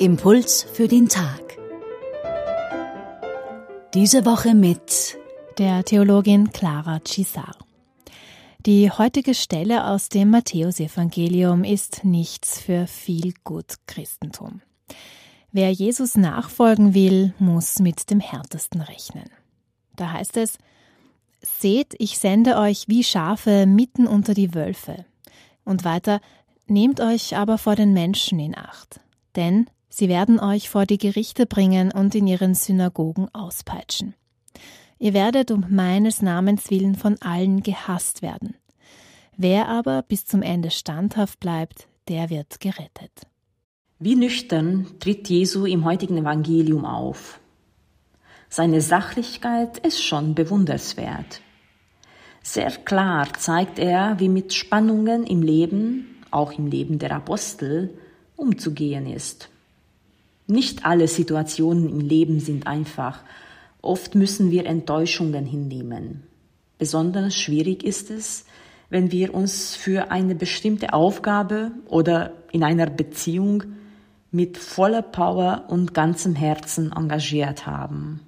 Impuls für den Tag. Diese Woche mit der Theologin Clara Cisar. Die heutige Stelle aus dem Matthäusevangelium ist nichts für viel gut Christentum. Wer Jesus nachfolgen will, muss mit dem Härtesten rechnen. Da heißt es, Seht, ich sende euch wie Schafe mitten unter die Wölfe. Und weiter, nehmt euch aber vor den Menschen in Acht, denn sie werden euch vor die Gerichte bringen und in ihren Synagogen auspeitschen. Ihr werdet um meines Namens willen von allen gehasst werden. Wer aber bis zum Ende standhaft bleibt, der wird gerettet. Wie nüchtern tritt Jesu im heutigen Evangelium auf. Seine Sachlichkeit ist schon bewunderswert. Sehr klar zeigt er, wie mit Spannungen im Leben, auch im Leben der Apostel, umzugehen ist. Nicht alle Situationen im Leben sind einfach. Oft müssen wir Enttäuschungen hinnehmen. Besonders schwierig ist es, wenn wir uns für eine bestimmte Aufgabe oder in einer Beziehung mit voller Power und ganzem Herzen engagiert haben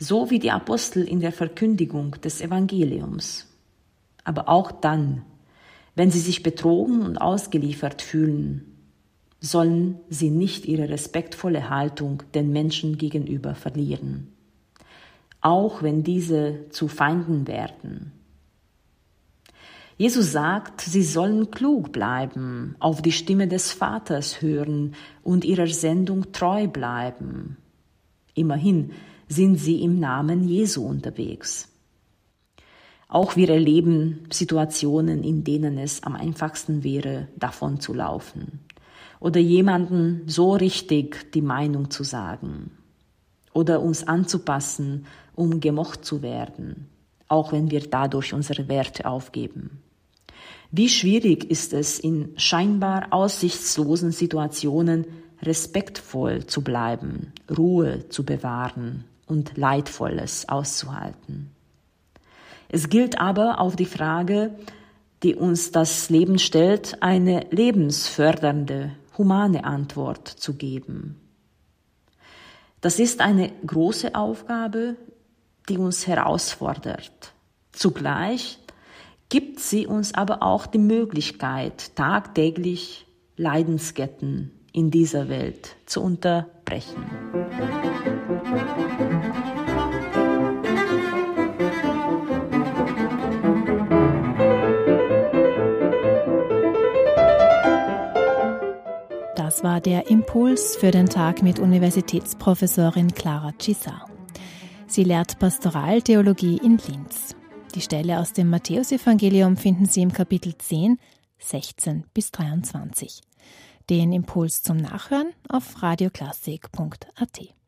so wie die Apostel in der Verkündigung des Evangeliums. Aber auch dann, wenn sie sich betrogen und ausgeliefert fühlen, sollen sie nicht ihre respektvolle Haltung den Menschen gegenüber verlieren, auch wenn diese zu Feinden werden. Jesus sagt, sie sollen klug bleiben, auf die Stimme des Vaters hören und ihrer Sendung treu bleiben. Immerhin sind sie im Namen Jesu unterwegs. Auch wir erleben Situationen, in denen es am einfachsten wäre, davon zu laufen oder jemanden so richtig die Meinung zu sagen oder uns anzupassen, um gemocht zu werden, auch wenn wir dadurch unsere Werte aufgeben. Wie schwierig ist es, in scheinbar aussichtslosen Situationen respektvoll zu bleiben, Ruhe zu bewahren und Leidvolles auszuhalten. Es gilt aber auf die Frage, die uns das Leben stellt, eine lebensfördernde, humane Antwort zu geben. Das ist eine große Aufgabe, die uns herausfordert. Zugleich gibt sie uns aber auch die Möglichkeit, tagtäglich Leidensketten in dieser Welt zu unterbrechen. Das war der Impuls für den Tag mit Universitätsprofessorin Clara Cisar. Sie lehrt Pastoraltheologie in Linz. Die Stelle aus dem Matthäusevangelium finden Sie im Kapitel 10, 16 bis 23. Den Impuls zum Nachhören auf radioklassik.at.